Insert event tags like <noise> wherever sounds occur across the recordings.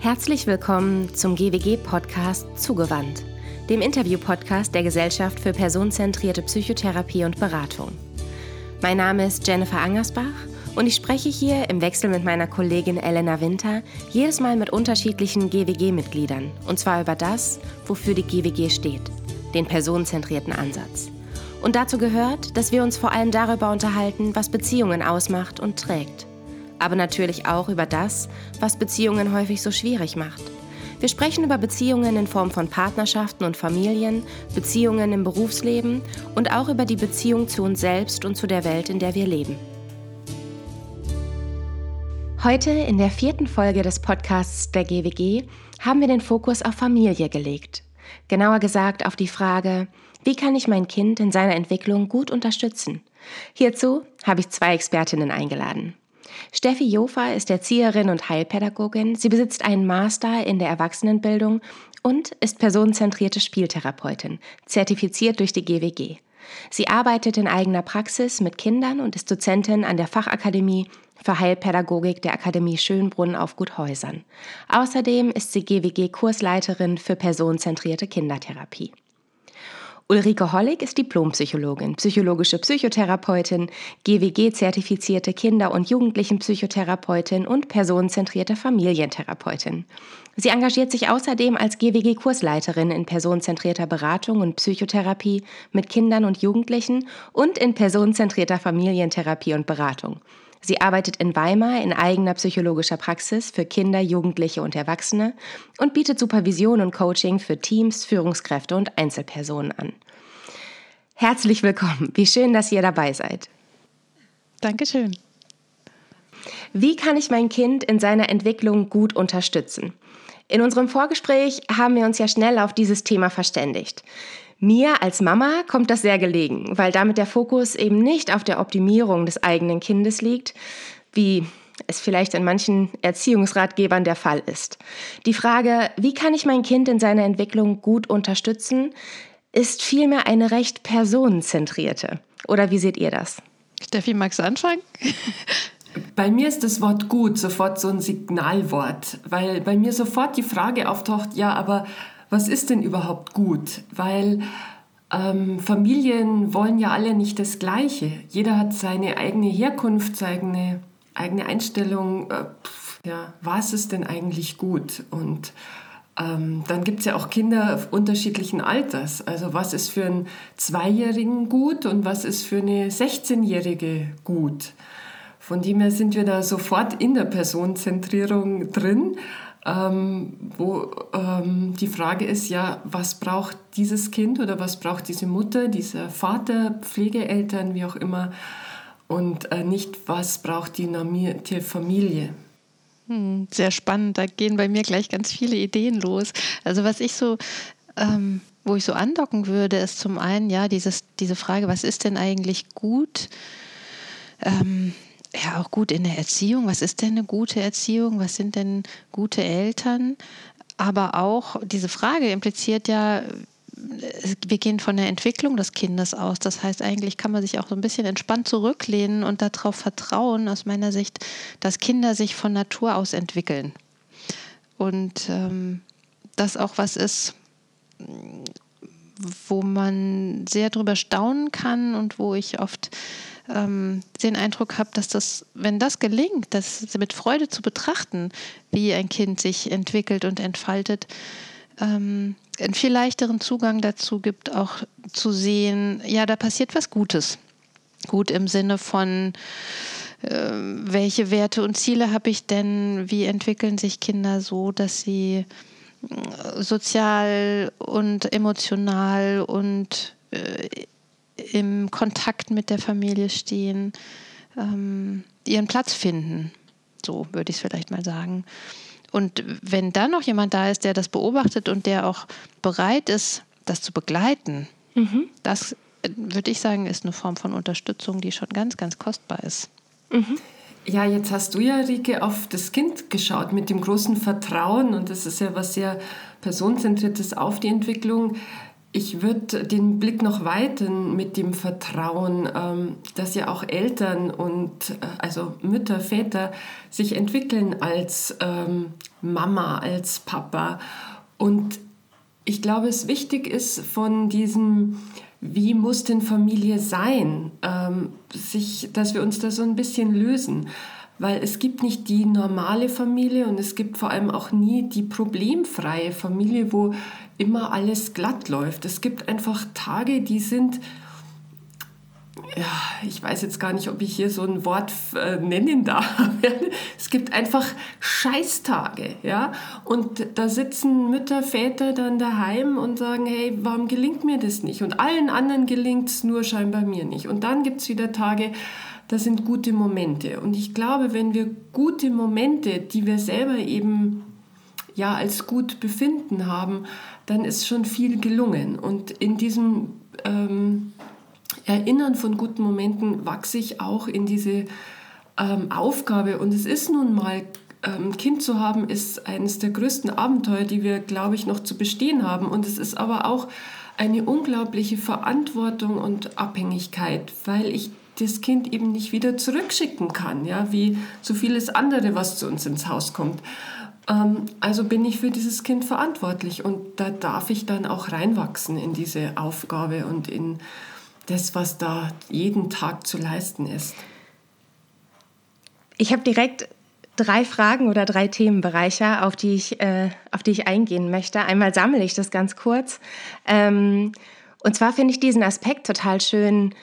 Herzlich willkommen zum GWG-Podcast Zugewandt, dem Interview-Podcast der Gesellschaft für personenzentrierte Psychotherapie und Beratung. Mein Name ist Jennifer Angersbach und ich spreche hier im Wechsel mit meiner Kollegin Elena Winter jedes Mal mit unterschiedlichen GWG-Mitgliedern und zwar über das, wofür die GWG steht, den personenzentrierten Ansatz. Und dazu gehört, dass wir uns vor allem darüber unterhalten, was Beziehungen ausmacht und trägt aber natürlich auch über das, was Beziehungen häufig so schwierig macht. Wir sprechen über Beziehungen in Form von Partnerschaften und Familien, Beziehungen im Berufsleben und auch über die Beziehung zu uns selbst und zu der Welt, in der wir leben. Heute in der vierten Folge des Podcasts der GWG haben wir den Fokus auf Familie gelegt. Genauer gesagt auf die Frage, wie kann ich mein Kind in seiner Entwicklung gut unterstützen? Hierzu habe ich zwei Expertinnen eingeladen. Steffi Jofa ist Erzieherin und Heilpädagogin. Sie besitzt einen Master in der Erwachsenenbildung und ist personenzentrierte Spieltherapeutin, zertifiziert durch die GWG. Sie arbeitet in eigener Praxis mit Kindern und ist Dozentin an der Fachakademie für Heilpädagogik der Akademie Schönbrunn auf Guthäusern. Außerdem ist sie GWG-Kursleiterin für personenzentrierte Kindertherapie. Ulrike Hollig ist Diplompsychologin, psychologische Psychotherapeutin, GWG-zertifizierte Kinder- und Jugendlichenpsychotherapeutin und personenzentrierte Familientherapeutin. Sie engagiert sich außerdem als GWG-Kursleiterin in personenzentrierter Beratung und Psychotherapie mit Kindern und Jugendlichen und in personenzentrierter Familientherapie und Beratung. Sie arbeitet in Weimar in eigener psychologischer Praxis für Kinder, Jugendliche und Erwachsene und bietet Supervision und Coaching für Teams, Führungskräfte und Einzelpersonen an. Herzlich willkommen. Wie schön, dass ihr dabei seid. Dankeschön. Wie kann ich mein Kind in seiner Entwicklung gut unterstützen? In unserem Vorgespräch haben wir uns ja schnell auf dieses Thema verständigt. Mir als Mama kommt das sehr gelegen, weil damit der Fokus eben nicht auf der Optimierung des eigenen Kindes liegt, wie es vielleicht in manchen Erziehungsratgebern der Fall ist. Die Frage, wie kann ich mein Kind in seiner Entwicklung gut unterstützen, ist vielmehr eine recht personenzentrierte. Oder wie seht ihr das? Steffi, magst du anfangen? Bei mir ist das Wort gut sofort so ein Signalwort, weil bei mir sofort die Frage auftaucht, ja, aber was ist denn überhaupt gut? Weil ähm, Familien wollen ja alle nicht das Gleiche. Jeder hat seine eigene Herkunft, seine eigene Einstellung. Äh, ja, was ist denn eigentlich gut? Und ähm, dann gibt es ja auch Kinder unterschiedlichen Alters. Also was ist für einen Zweijährigen gut und was ist für eine 16-Jährige gut? Von dem her sind wir da sofort in der Personenzentrierung drin ähm, wo ähm, die Frage ist ja, was braucht dieses Kind oder was braucht diese Mutter, dieser Vater, Pflegeeltern, wie auch immer, und äh, nicht, was braucht die normierte Familie. Hm, sehr spannend, da gehen bei mir gleich ganz viele Ideen los. Also was ich so... Ähm wo ich so andocken würde, ist zum einen ja dieses, diese Frage, was ist denn eigentlich gut? Ähm, ja auch gut in der Erziehung. Was ist denn eine gute Erziehung? Was sind denn gute Eltern? Aber auch diese Frage impliziert ja, wir gehen von der Entwicklung des Kindes aus. Das heißt, eigentlich kann man sich auch so ein bisschen entspannt zurücklehnen und darauf vertrauen, aus meiner Sicht, dass Kinder sich von Natur aus entwickeln. Und ähm, das auch was ist, wo man sehr drüber staunen kann und wo ich oft ähm, den Eindruck habe, dass das, wenn das gelingt, das mit Freude zu betrachten, wie ein Kind sich entwickelt und entfaltet, ähm, einen viel leichteren Zugang dazu gibt, auch zu sehen, ja, da passiert was Gutes. Gut im Sinne von, äh, welche Werte und Ziele habe ich denn? Wie entwickeln sich Kinder so, dass sie äh, sozial und emotional und äh, im Kontakt mit der Familie stehen, ähm, ihren Platz finden. So würde ich es vielleicht mal sagen. Und wenn dann noch jemand da ist, der das beobachtet und der auch bereit ist, das zu begleiten, mhm. das äh, würde ich sagen, ist eine Form von Unterstützung, die schon ganz, ganz kostbar ist. Mhm. Ja, jetzt hast du ja, Rike, auf das Kind geschaut mit dem großen Vertrauen und das ist ja was sehr personenzentriertes auf die Entwicklung. Ich würde den Blick noch weiten mit dem Vertrauen, ähm, dass ja auch Eltern und äh, also Mütter, Väter sich entwickeln als ähm, Mama, als Papa. Und ich glaube, es wichtig ist von diesem, wie muss denn Familie sein, ähm, sich, dass wir uns da so ein bisschen lösen. Weil es gibt nicht die normale Familie und es gibt vor allem auch nie die problemfreie Familie, wo immer alles glatt läuft. Es gibt einfach Tage, die sind, ja, ich weiß jetzt gar nicht, ob ich hier so ein Wort äh, nennen darf. <laughs> es gibt einfach Scheißtage, ja. Und da sitzen Mütter, Väter dann daheim und sagen, hey, warum gelingt mir das nicht? Und allen anderen gelingt es nur scheinbar mir nicht. Und dann gibt es wieder Tage, da sind gute Momente. Und ich glaube, wenn wir gute Momente, die wir selber eben ja als gut befinden haben, dann ist schon viel gelungen. Und in diesem ähm, Erinnern von guten Momenten wachse ich auch in diese ähm, Aufgabe. Und es ist nun mal, ähm, Kind zu haben, ist eines der größten Abenteuer, die wir, glaube ich, noch zu bestehen haben. Und es ist aber auch eine unglaubliche Verantwortung und Abhängigkeit, weil ich das Kind eben nicht wieder zurückschicken kann, ja, wie so vieles andere, was zu uns ins Haus kommt. Ähm, also bin ich für dieses Kind verantwortlich und da darf ich dann auch reinwachsen in diese Aufgabe und in das, was da jeden Tag zu leisten ist. Ich habe direkt drei Fragen oder drei Themenbereiche, auf die ich, äh, auf die ich eingehen möchte. Einmal sammle ich das ganz kurz. Ähm, und zwar finde ich diesen Aspekt total schön,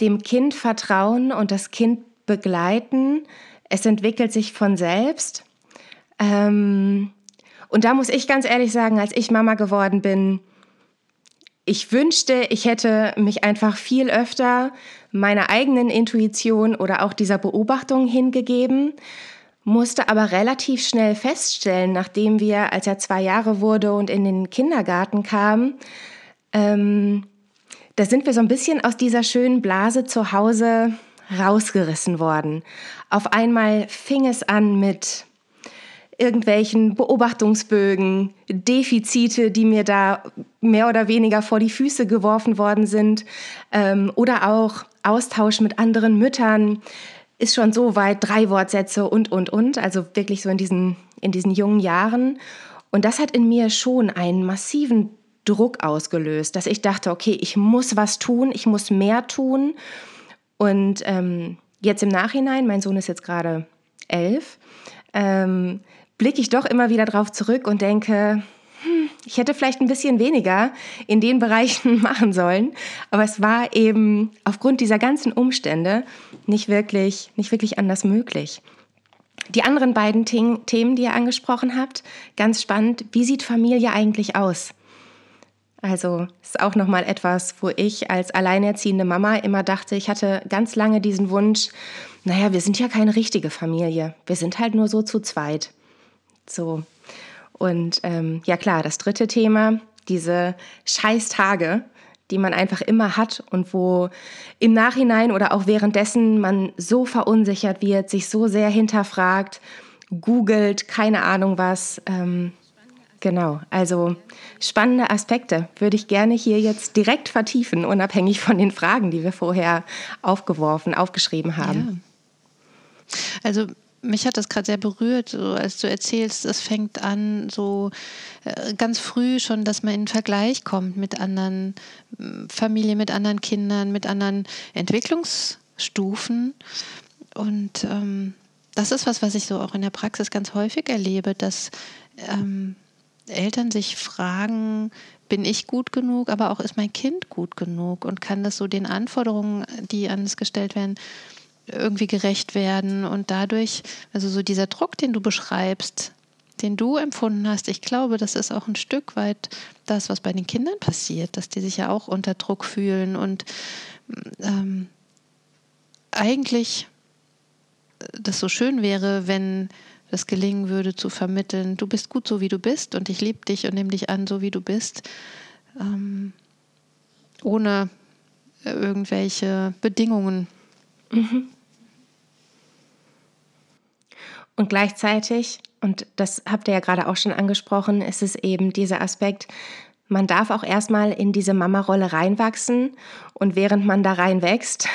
dem Kind vertrauen und das Kind begleiten. Es entwickelt sich von selbst. Ähm, und da muss ich ganz ehrlich sagen, als ich Mama geworden bin, ich wünschte, ich hätte mich einfach viel öfter meiner eigenen Intuition oder auch dieser Beobachtung hingegeben, musste aber relativ schnell feststellen, nachdem wir, als er zwei Jahre wurde und in den Kindergarten kam, ähm, da sind wir so ein bisschen aus dieser schönen Blase zu Hause rausgerissen worden. Auf einmal fing es an mit irgendwelchen Beobachtungsbögen, Defizite, die mir da mehr oder weniger vor die Füße geworfen worden sind, ähm, oder auch Austausch mit anderen Müttern, ist schon so weit, drei Wortsätze und, und, und, also wirklich so in diesen, in diesen jungen Jahren. Und das hat in mir schon einen massiven Druck ausgelöst, dass ich dachte, okay, ich muss was tun, ich muss mehr tun. Und ähm, jetzt im Nachhinein, mein Sohn ist jetzt gerade elf, ähm, blicke ich doch immer wieder drauf zurück und denke, hm, ich hätte vielleicht ein bisschen weniger in den Bereichen <laughs> machen sollen, aber es war eben aufgrund dieser ganzen Umstände nicht wirklich, nicht wirklich anders möglich. Die anderen beiden Themen, die ihr angesprochen habt, ganz spannend. Wie sieht Familie eigentlich aus? Also ist auch noch mal etwas, wo ich als alleinerziehende Mama immer dachte, ich hatte ganz lange diesen Wunsch, naja, wir sind ja keine richtige Familie, wir sind halt nur so zu zweit. So. Und ähm, ja klar, das dritte Thema, diese Scheißtage, die man einfach immer hat und wo im Nachhinein oder auch währenddessen man so verunsichert wird, sich so sehr hinterfragt, googelt, keine Ahnung was. Ähm, genau, also spannende Aspekte würde ich gerne hier jetzt direkt vertiefen, unabhängig von den Fragen, die wir vorher aufgeworfen, aufgeschrieben haben. Ja. Also mich hat das gerade sehr berührt, so als du erzählst, es fängt an so äh, ganz früh schon, dass man in Vergleich kommt mit anderen mm, Familien, mit anderen Kindern, mit anderen Entwicklungsstufen. Und ähm, das ist was, was ich so auch in der Praxis ganz häufig erlebe, dass ähm, Eltern sich fragen, bin ich gut genug, aber auch ist mein Kind gut genug und kann das so den Anforderungen, die an es gestellt werden, irgendwie gerecht werden und dadurch, also so dieser Druck, den du beschreibst, den du empfunden hast, ich glaube, das ist auch ein Stück weit das, was bei den Kindern passiert, dass die sich ja auch unter Druck fühlen und ähm, eigentlich das so schön wäre, wenn das gelingen würde zu vermitteln, du bist gut so, wie du bist und ich liebe dich und nehme dich an, so wie du bist, ähm, ohne irgendwelche Bedingungen. Mhm. Und gleichzeitig, und das habt ihr ja gerade auch schon angesprochen, ist es eben dieser Aspekt, man darf auch erstmal in diese Mama-Rolle reinwachsen und während man da reinwächst,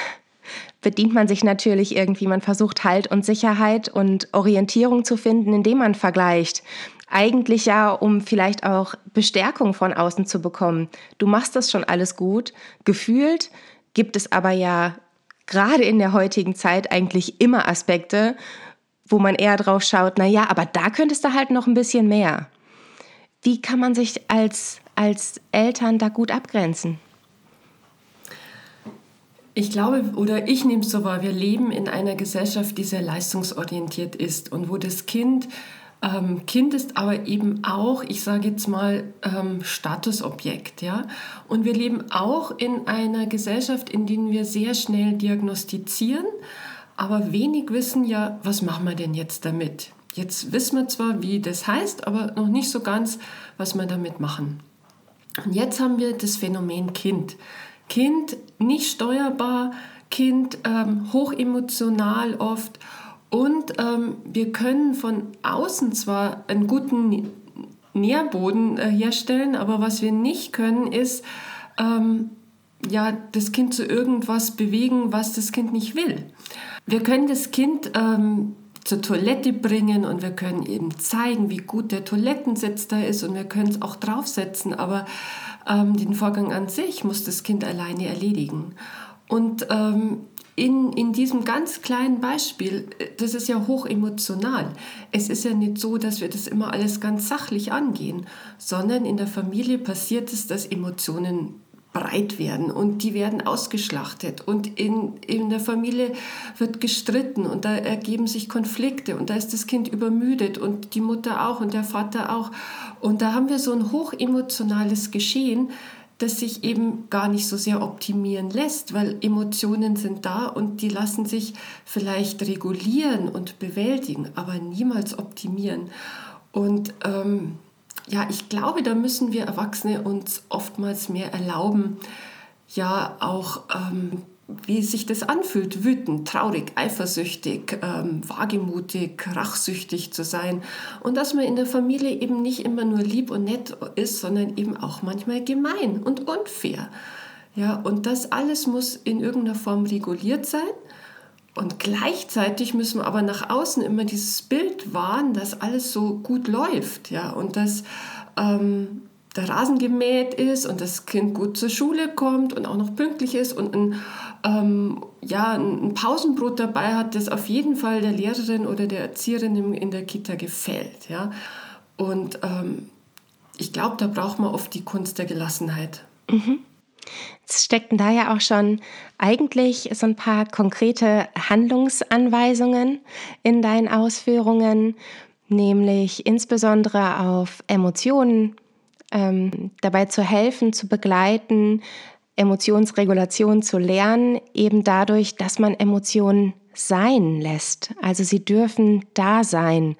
bedient man sich natürlich irgendwie, man versucht Halt und Sicherheit und Orientierung zu finden, indem man vergleicht. Eigentlich ja, um vielleicht auch Bestärkung von außen zu bekommen. Du machst das schon alles gut. Gefühlt gibt es aber ja gerade in der heutigen Zeit eigentlich immer Aspekte, wo man eher drauf schaut, na ja, aber da könntest du halt noch ein bisschen mehr. Wie kann man sich als, als Eltern da gut abgrenzen? Ich glaube, oder ich nehme es so wahr, wir leben in einer Gesellschaft, die sehr leistungsorientiert ist und wo das Kind ähm, Kind ist aber eben auch, ich sage jetzt mal, ähm, Statusobjekt. Ja? Und wir leben auch in einer Gesellschaft, in der wir sehr schnell diagnostizieren, aber wenig wissen ja, was machen wir denn jetzt damit? Jetzt wissen wir zwar, wie das heißt, aber noch nicht so ganz, was wir damit machen. Und jetzt haben wir das Phänomen Kind. Kind nicht steuerbar, Kind ähm, hochemotional oft und ähm, wir können von außen zwar einen guten Nährboden äh, herstellen, aber was wir nicht können, ist ähm, ja, das Kind zu irgendwas bewegen, was das Kind nicht will. Wir können das Kind ähm, zur Toilette bringen und wir können eben zeigen, wie gut der Toilettensitz da ist und wir können es auch draufsetzen, aber ähm, den Vorgang an sich muss das Kind alleine erledigen. Und ähm, in, in diesem ganz kleinen Beispiel, äh, das ist ja hoch emotional. Es ist ja nicht so, dass wir das immer alles ganz sachlich angehen, sondern in der Familie passiert es, dass Emotionen breit werden und die werden ausgeschlachtet und in, in der Familie wird gestritten und da ergeben sich Konflikte und da ist das Kind übermüdet und die Mutter auch und der Vater auch und da haben wir so ein hochemotionales Geschehen, das sich eben gar nicht so sehr optimieren lässt, weil Emotionen sind da und die lassen sich vielleicht regulieren und bewältigen, aber niemals optimieren. Und ähm, ja, ich glaube, da müssen wir Erwachsene uns oftmals mehr erlauben, ja auch ähm, wie sich das anfühlt, wütend, traurig, eifersüchtig, ähm, wagemutig, rachsüchtig zu sein. Und dass man in der Familie eben nicht immer nur lieb und nett ist, sondern eben auch manchmal gemein und unfair. Ja, und das alles muss in irgendeiner Form reguliert sein. Und gleichzeitig müssen wir aber nach außen immer dieses Bild wahren, dass alles so gut läuft. Ja, und dass ähm, der Rasen gemäht ist und das Kind gut zur Schule kommt und auch noch pünktlich ist und ein, ähm, ja, ein Pausenbrot dabei hat, das auf jeden Fall der Lehrerin oder der Erzieherin in der Kita gefällt. Ja? Und ähm, ich glaube, da braucht man oft die Kunst der Gelassenheit. Mhm. Es steckten da ja auch schon eigentlich so ein paar konkrete Handlungsanweisungen in deinen Ausführungen, nämlich insbesondere auf Emotionen ähm, dabei zu helfen, zu begleiten, Emotionsregulation zu lernen, eben dadurch, dass man Emotionen sein lässt. Also sie dürfen da sein.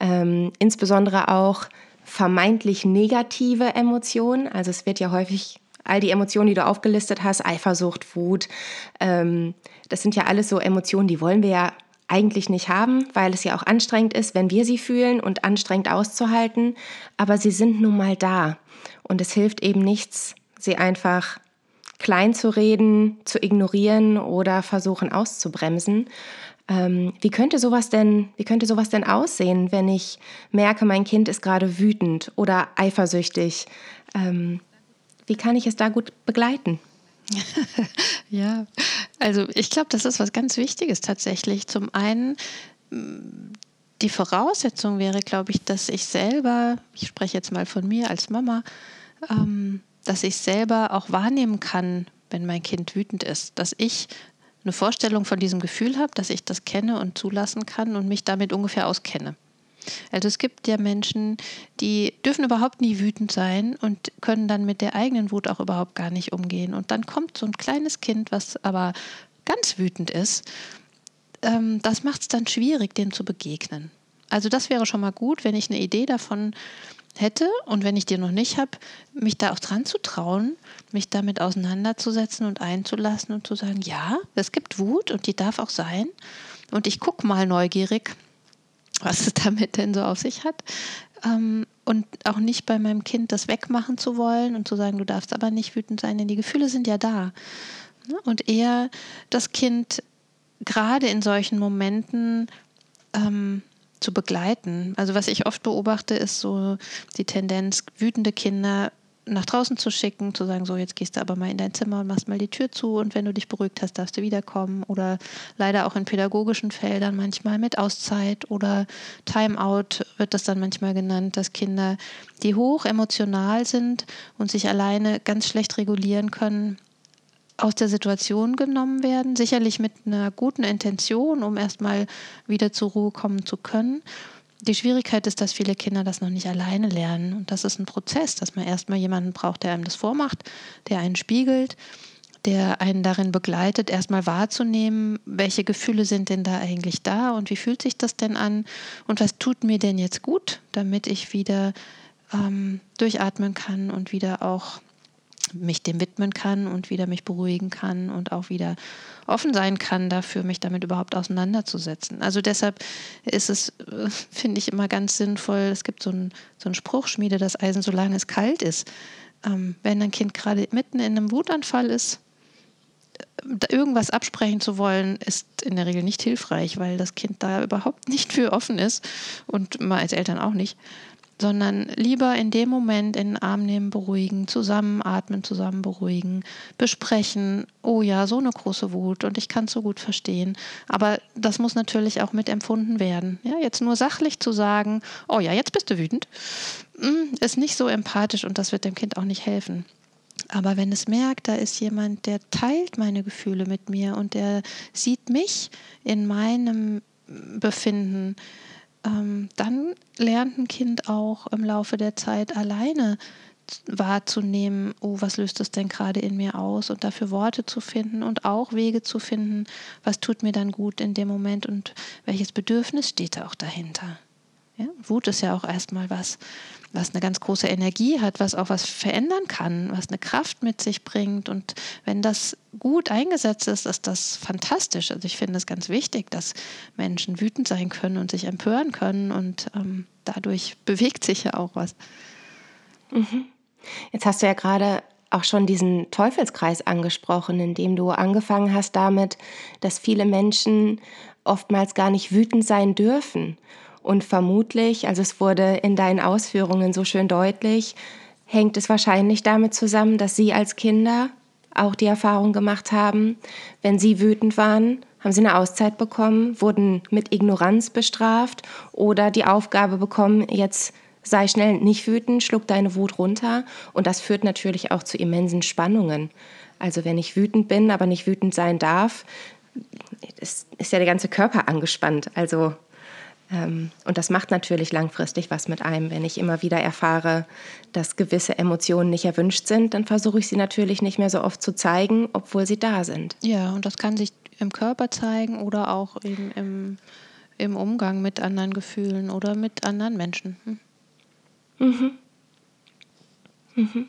Ähm, insbesondere auch vermeintlich negative Emotionen. Also es wird ja häufig all die Emotionen, die du aufgelistet hast, Eifersucht, Wut, ähm, das sind ja alles so Emotionen, die wollen wir ja eigentlich nicht haben, weil es ja auch anstrengend ist, wenn wir sie fühlen und anstrengend auszuhalten. Aber sie sind nun mal da. Und es hilft eben nichts, sie einfach klein zu reden, zu ignorieren oder versuchen auszubremsen. Ähm, wie könnte sowas denn, wie könnte sowas denn aussehen, wenn ich merke, mein Kind ist gerade wütend oder eifersüchtig? Ähm, wie kann ich es da gut begleiten? <laughs> ja, also ich glaube, das ist was ganz Wichtiges tatsächlich. Zum einen, mm, die Voraussetzung wäre, glaube ich, dass ich selber, ich spreche jetzt mal von mir als Mama, ähm, dass ich selber auch wahrnehmen kann, wenn mein Kind wütend ist, dass ich eine Vorstellung von diesem Gefühl habe, dass ich das kenne und zulassen kann und mich damit ungefähr auskenne. Also es gibt ja Menschen, die dürfen überhaupt nie wütend sein und können dann mit der eigenen Wut auch überhaupt gar nicht umgehen. Und dann kommt so ein kleines Kind, was aber ganz wütend ist. Ähm, das macht es dann schwierig, dem zu begegnen. Also das wäre schon mal gut, wenn ich eine Idee davon hätte und wenn ich die noch nicht habe, mich da auch dran zu trauen, mich damit auseinanderzusetzen und einzulassen und zu sagen, ja, es gibt Wut und die darf auch sein. Und ich gucke mal neugierig, was es <laughs> damit denn so auf sich hat. Ähm, und auch nicht bei meinem Kind das wegmachen zu wollen und zu sagen, du darfst aber nicht wütend sein, denn die Gefühle sind ja da. Ne? Und eher das Kind gerade in solchen Momenten ähm, zu begleiten. Also was ich oft beobachte, ist so die Tendenz, wütende Kinder nach draußen zu schicken, zu sagen, so jetzt gehst du aber mal in dein Zimmer und machst mal die Tür zu und wenn du dich beruhigt hast, darfst du wiederkommen. Oder leider auch in pädagogischen Feldern manchmal mit Auszeit oder Timeout wird das dann manchmal genannt, dass Kinder, die hoch emotional sind und sich alleine ganz schlecht regulieren können, aus der Situation genommen werden, sicherlich mit einer guten Intention, um erstmal wieder zur Ruhe kommen zu können die Schwierigkeit ist, dass viele Kinder das noch nicht alleine lernen. Und das ist ein Prozess, dass man erstmal jemanden braucht, der einem das vormacht, der einen spiegelt, der einen darin begleitet, erstmal wahrzunehmen, welche Gefühle sind denn da eigentlich da und wie fühlt sich das denn an und was tut mir denn jetzt gut, damit ich wieder ähm, durchatmen kann und wieder auch mich dem widmen kann und wieder mich beruhigen kann und auch wieder offen sein kann dafür, mich damit überhaupt auseinanderzusetzen. Also deshalb ist es, äh, finde ich, immer ganz sinnvoll, es gibt so einen, so Spruch, schmiede das Eisen, solange es kalt ist. Ähm, wenn ein Kind gerade mitten in einem Wutanfall ist, äh, irgendwas absprechen zu wollen, ist in der Regel nicht hilfreich, weil das Kind da überhaupt nicht für offen ist und mal als Eltern auch nicht sondern lieber in dem Moment in den Arm nehmen, beruhigen, zusammenatmen, zusammen beruhigen, besprechen, oh ja, so eine große Wut und ich kann es so gut verstehen. Aber das muss natürlich auch mitempfunden werden. Ja, jetzt nur sachlich zu sagen, oh ja, jetzt bist du wütend, hm, ist nicht so empathisch und das wird dem Kind auch nicht helfen. Aber wenn es merkt, da ist jemand, der teilt meine Gefühle mit mir und der sieht mich in meinem Befinden, ähm, dann lernt ein Kind auch im Laufe der Zeit alleine wahrzunehmen, oh, was löst das denn gerade in mir aus und dafür Worte zu finden und auch Wege zu finden, was tut mir dann gut in dem Moment und welches Bedürfnis steht da auch dahinter. Ja? Wut ist ja auch erstmal was, was eine ganz große Energie hat, was auch was verändern kann, was eine Kraft mit sich bringt. Und wenn das gut eingesetzt ist, ist das fantastisch. Also ich finde es ganz wichtig, dass Menschen wütend sein können und sich empören können und ähm, dadurch bewegt sich ja auch was. Mhm. Jetzt hast du ja gerade auch schon diesen Teufelskreis angesprochen, in dem du angefangen hast damit, dass viele Menschen oftmals gar nicht wütend sein dürfen und vermutlich, also es wurde in deinen Ausführungen so schön deutlich, hängt es wahrscheinlich damit zusammen, dass Sie als Kinder auch die Erfahrung gemacht haben, wenn Sie wütend waren, haben Sie eine Auszeit bekommen, wurden mit Ignoranz bestraft oder die Aufgabe bekommen, jetzt sei schnell nicht wütend, schluck deine Wut runter. Und das führt natürlich auch zu immensen Spannungen. Also wenn ich wütend bin, aber nicht wütend sein darf, ist, ist ja der ganze Körper angespannt. Also und das macht natürlich langfristig was mit einem. Wenn ich immer wieder erfahre, dass gewisse Emotionen nicht erwünscht sind, dann versuche ich sie natürlich nicht mehr so oft zu zeigen, obwohl sie da sind. Ja, und das kann sich im Körper zeigen oder auch eben im, im Umgang mit anderen Gefühlen oder mit anderen Menschen. Hm. Mhm. Mhm.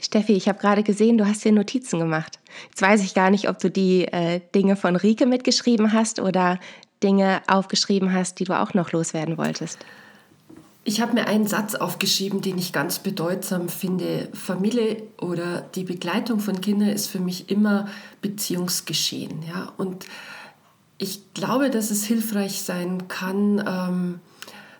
Steffi, ich habe gerade gesehen, du hast dir Notizen gemacht. Jetzt weiß ich gar nicht, ob du die äh, Dinge von Rike mitgeschrieben hast oder Dinge aufgeschrieben hast, die du auch noch loswerden wolltest? Ich habe mir einen Satz aufgeschrieben, den ich ganz bedeutsam finde. Familie oder die Begleitung von Kindern ist für mich immer Beziehungsgeschehen. Ja? Und ich glaube, dass es hilfreich sein kann, ähm,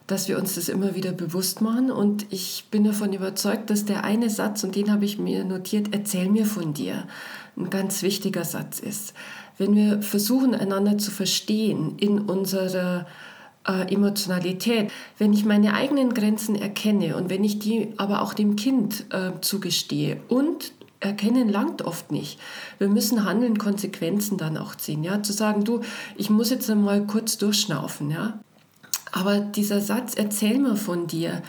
dass wir uns das immer wieder bewusst machen. Und ich bin davon überzeugt, dass der eine Satz, und den habe ich mir notiert, erzähl mir von dir, ein ganz wichtiger Satz ist wenn wir versuchen, einander zu verstehen in unserer äh, Emotionalität, wenn ich meine eigenen Grenzen erkenne und wenn ich die aber auch dem Kind äh, zugestehe und erkennen langt oft nicht. Wir müssen handeln, Konsequenzen dann auch ziehen. Ja? Zu sagen, du, ich muss jetzt einmal kurz durchschnaufen. Ja? Aber dieser Satz, erzähl mir von dir,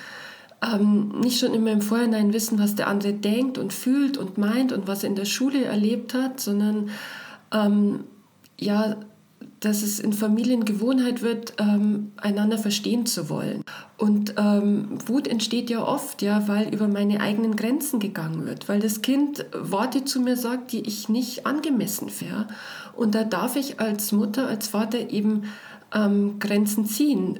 ähm, nicht schon immer im Vorhinein wissen, was der andere denkt und fühlt und meint und was er in der Schule erlebt hat, sondern ähm, ja, dass es in Familien Gewohnheit wird, ähm, einander verstehen zu wollen. Und ähm, Wut entsteht ja oft, ja, weil über meine eigenen Grenzen gegangen wird, weil das Kind Worte zu mir sagt, die ich nicht angemessen finde. Und da darf ich als Mutter, als Vater eben ähm, Grenzen ziehen.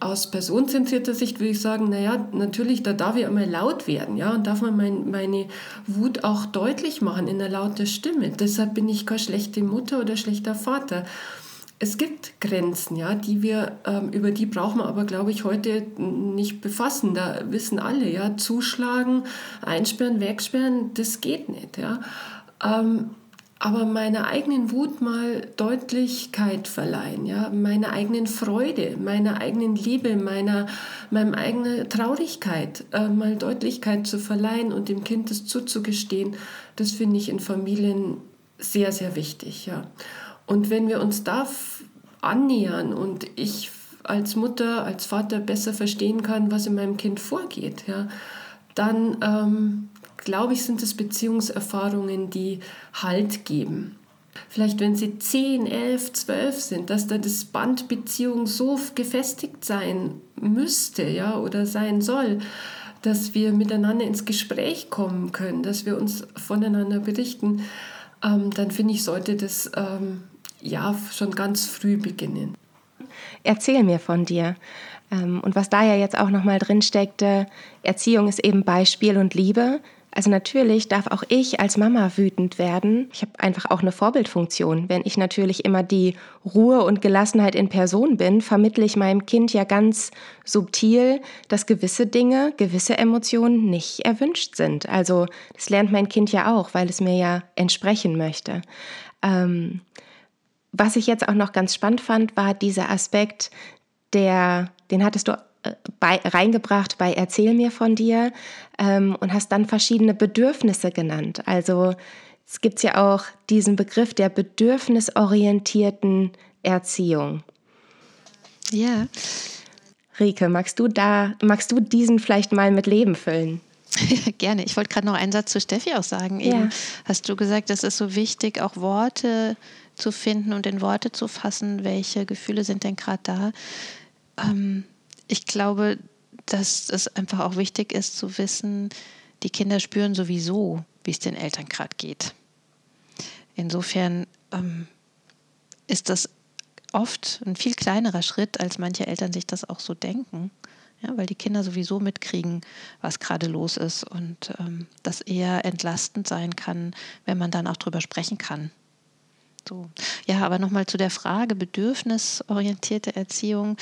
Aus personenzentrierter Sicht würde ich sagen, naja, natürlich, da darf ich einmal laut werden, ja, und darf man mein, meine Wut auch deutlich machen in einer lauten Stimme. Deshalb bin ich keine schlechte Mutter oder schlechter Vater. Es gibt Grenzen, ja, die wir, ähm, über die brauchen wir aber, glaube ich, heute nicht befassen. Da wissen alle, ja, zuschlagen, einsperren, wegsperren, das geht nicht, ja. Ähm, aber meiner eigenen Wut mal Deutlichkeit verleihen, ja, meiner eigenen Freude, meiner eigenen Liebe, meiner meinem eigenen Traurigkeit äh, mal Deutlichkeit zu verleihen und dem Kind das zuzugestehen, das finde ich in Familien sehr sehr wichtig, ja. Und wenn wir uns da annähern und ich als Mutter, als Vater besser verstehen kann, was in meinem Kind vorgeht, ja, dann ähm, glaube ich, sind es Beziehungserfahrungen, die Halt geben. Vielleicht, wenn sie 10, 11, 12 sind, dass da das Band Beziehung so gefestigt sein müsste ja, oder sein soll, dass wir miteinander ins Gespräch kommen können, dass wir uns voneinander berichten, ähm, dann finde ich, sollte das ähm, ja schon ganz früh beginnen. Erzähl mir von dir. Ähm, und was da ja jetzt auch nochmal drin steckte, Erziehung ist eben Beispiel und Liebe. Also natürlich darf auch ich als Mama wütend werden. Ich habe einfach auch eine Vorbildfunktion. Wenn ich natürlich immer die Ruhe und Gelassenheit in Person bin, vermittle ich meinem Kind ja ganz subtil, dass gewisse Dinge, gewisse Emotionen nicht erwünscht sind. Also das lernt mein Kind ja auch, weil es mir ja entsprechen möchte. Ähm, was ich jetzt auch noch ganz spannend fand, war dieser Aspekt, der, den hattest du bei, reingebracht bei Erzähl mir von dir ähm, und hast dann verschiedene Bedürfnisse genannt. Also es gibt ja auch diesen Begriff der bedürfnisorientierten Erziehung. Ja. Rike, magst du da, magst du diesen vielleicht mal mit Leben füllen? <laughs> Gerne. Ich wollte gerade noch einen Satz zu Steffi auch sagen. Eben ja. hast du gesagt, es ist so wichtig, auch Worte zu finden und in Worte zu fassen, welche Gefühle sind denn gerade da. Ähm, ich glaube, dass es einfach auch wichtig ist zu wissen, die Kinder spüren sowieso, wie es den Eltern gerade geht. Insofern ähm, ist das oft ein viel kleinerer Schritt, als manche Eltern sich das auch so denken. Ja, weil die Kinder sowieso mitkriegen, was gerade los ist und ähm, das eher entlastend sein kann, wenn man dann auch drüber sprechen kann. So. Ja, aber nochmal zu der Frage bedürfnisorientierte Erziehung.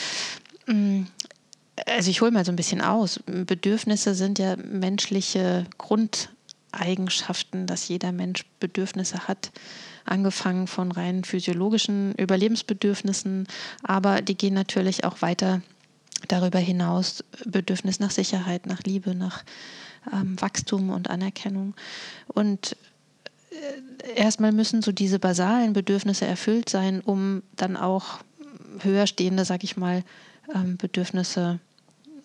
Also ich hole mal so ein bisschen aus. Bedürfnisse sind ja menschliche Grundeigenschaften, dass jeder Mensch Bedürfnisse hat, angefangen von rein physiologischen Überlebensbedürfnissen, aber die gehen natürlich auch weiter darüber hinaus, Bedürfnis nach Sicherheit, nach Liebe, nach ähm, Wachstum und Anerkennung. Und äh, erstmal müssen so diese basalen Bedürfnisse erfüllt sein, um dann auch höher stehende, sag ich mal, ähm, Bedürfnisse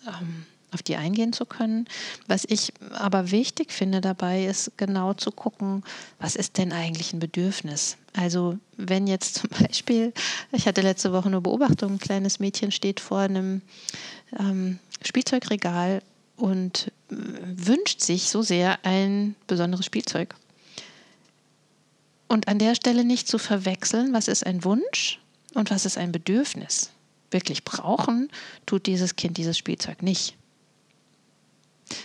ähm, auf die eingehen zu können. Was ich aber wichtig finde dabei, ist genau zu gucken, was ist denn eigentlich ein Bedürfnis? Also wenn jetzt zum <laughs> Beispiel, ich hatte letzte Woche eine Beobachtung, ein kleines Mädchen steht vor einem ähm, Spielzeugregal und äh, wünscht sich so sehr ein besonderes Spielzeug. Und an der Stelle nicht zu verwechseln, was ist ein Wunsch und was ist ein Bedürfnis wirklich brauchen, tut dieses Kind dieses Spielzeug nicht.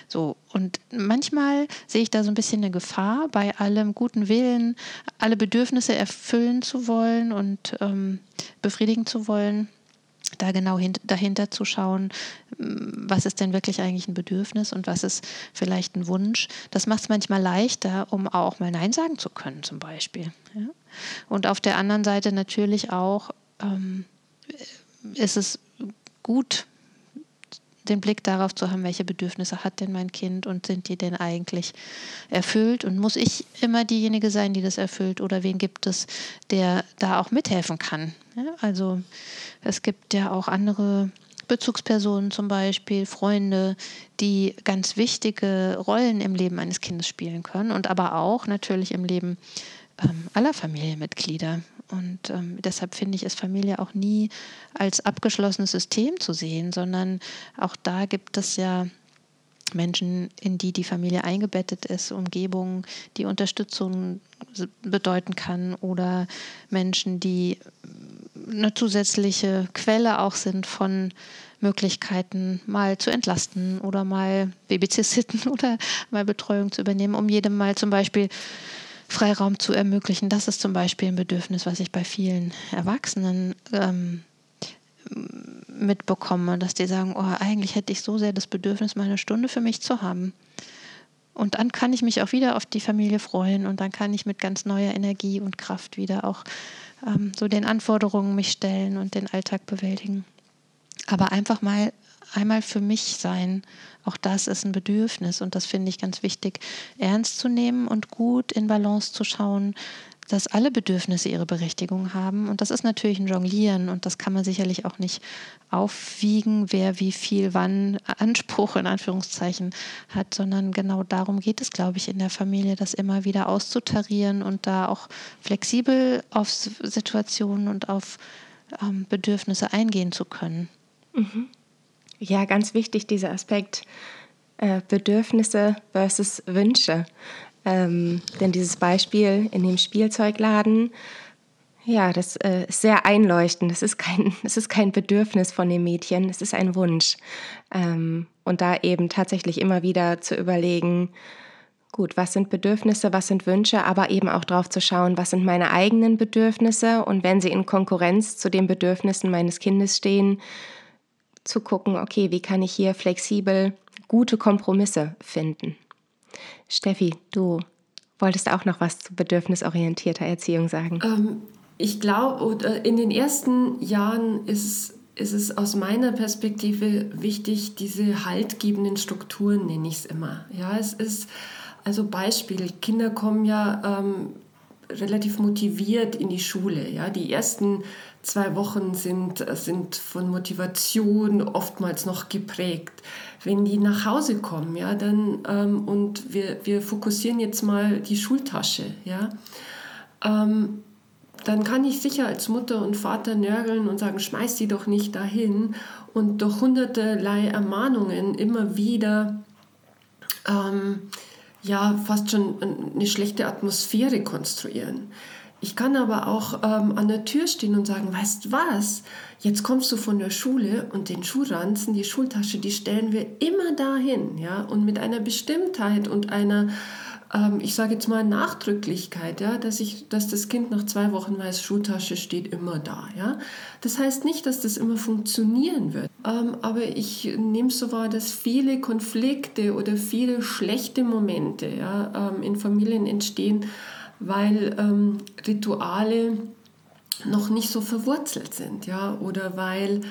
So, und manchmal sehe ich da so ein bisschen eine Gefahr, bei allem guten Willen, alle Bedürfnisse erfüllen zu wollen und ähm, befriedigen zu wollen, da genau dahinter zu schauen, was ist denn wirklich eigentlich ein Bedürfnis und was ist vielleicht ein Wunsch. Das macht es manchmal leichter, um auch mal Nein sagen zu können, zum Beispiel. Ja? Und auf der anderen Seite natürlich auch, ähm, ist es gut, den Blick darauf zu haben, welche Bedürfnisse hat denn mein Kind und sind die denn eigentlich erfüllt und muss ich immer diejenige sein, die das erfüllt oder wen gibt es, der da auch mithelfen kann. Ja, also es gibt ja auch andere Bezugspersonen zum Beispiel, Freunde, die ganz wichtige Rollen im Leben eines Kindes spielen können und aber auch natürlich im Leben ähm, aller Familienmitglieder. Und ähm, deshalb finde ich es Familie auch nie als abgeschlossenes System zu sehen, sondern auch da gibt es ja Menschen, in die die Familie eingebettet ist, Umgebungen, die Unterstützung bedeuten kann oder Menschen, die eine zusätzliche Quelle auch sind von Möglichkeiten, mal zu entlasten oder mal Babysitten <laughs> oder mal Betreuung zu übernehmen, um jedem mal zum Beispiel Freiraum zu ermöglichen. Das ist zum Beispiel ein Bedürfnis, was ich bei vielen Erwachsenen ähm, mitbekomme, dass die sagen, oh, eigentlich hätte ich so sehr das Bedürfnis, mal eine Stunde für mich zu haben. Und dann kann ich mich auch wieder auf die Familie freuen und dann kann ich mit ganz neuer Energie und Kraft wieder auch ähm, so den Anforderungen mich stellen und den Alltag bewältigen. Aber einfach mal einmal für mich sein, auch das ist ein Bedürfnis und das finde ich ganz wichtig, ernst zu nehmen und gut in Balance zu schauen, dass alle Bedürfnisse ihre Berechtigung haben. Und das ist natürlich ein Jonglieren und das kann man sicherlich auch nicht aufwiegen, wer wie viel wann Anspruch in Anführungszeichen hat, sondern genau darum geht es, glaube ich, in der Familie, das immer wieder auszutarieren und da auch flexibel auf Situationen und auf ähm, Bedürfnisse eingehen zu können. Mhm. Ja, ganz wichtig dieser Aspekt äh, Bedürfnisse versus Wünsche. Ähm, denn dieses Beispiel in dem Spielzeugladen, ja, das äh, ist sehr einleuchtend. Es ist, kein, <laughs> es ist kein Bedürfnis von dem Mädchen, es ist ein Wunsch. Ähm, und da eben tatsächlich immer wieder zu überlegen, gut, was sind Bedürfnisse, was sind Wünsche, aber eben auch drauf zu schauen, was sind meine eigenen Bedürfnisse und wenn sie in Konkurrenz zu den Bedürfnissen meines Kindes stehen, zu gucken, okay, wie kann ich hier flexibel gute Kompromisse finden. Steffi, du wolltest auch noch was zu bedürfnisorientierter Erziehung sagen. Ähm, ich glaube, in den ersten Jahren ist, ist es aus meiner Perspektive wichtig, diese haltgebenden Strukturen, nenne ich es immer. Ja, es ist also Beispiel, Kinder kommen ja ähm, relativ motiviert in die Schule. Ja? Die ersten zwei Wochen sind, sind von Motivation oftmals noch geprägt. Wenn die nach Hause kommen, ja, dann, ähm, und wir, wir fokussieren jetzt mal die Schultasche, ja, ähm, dann kann ich sicher als Mutter und Vater nörgeln und sagen, schmeiß die doch nicht dahin und durch hunderterlei Ermahnungen immer wieder ähm, ja fast schon eine schlechte Atmosphäre konstruieren. Ich kann aber auch ähm, an der Tür stehen und sagen, weißt was, jetzt kommst du von der Schule und den Schuhranzen, die Schultasche, die stellen wir immer dahin, ja, und mit einer Bestimmtheit und einer ähm, ich sage jetzt mal Nachdrücklichkeit, ja, dass, ich, dass das Kind nach zwei Wochen weiß, Schultasche steht immer da. Ja. Das heißt nicht, dass das immer funktionieren wird, aber ich nehme so wahr, dass viele Konflikte oder viele schlechte Momente ja, ähm, in Familien entstehen, weil ähm, Rituale noch nicht so verwurzelt sind, ja, oder weil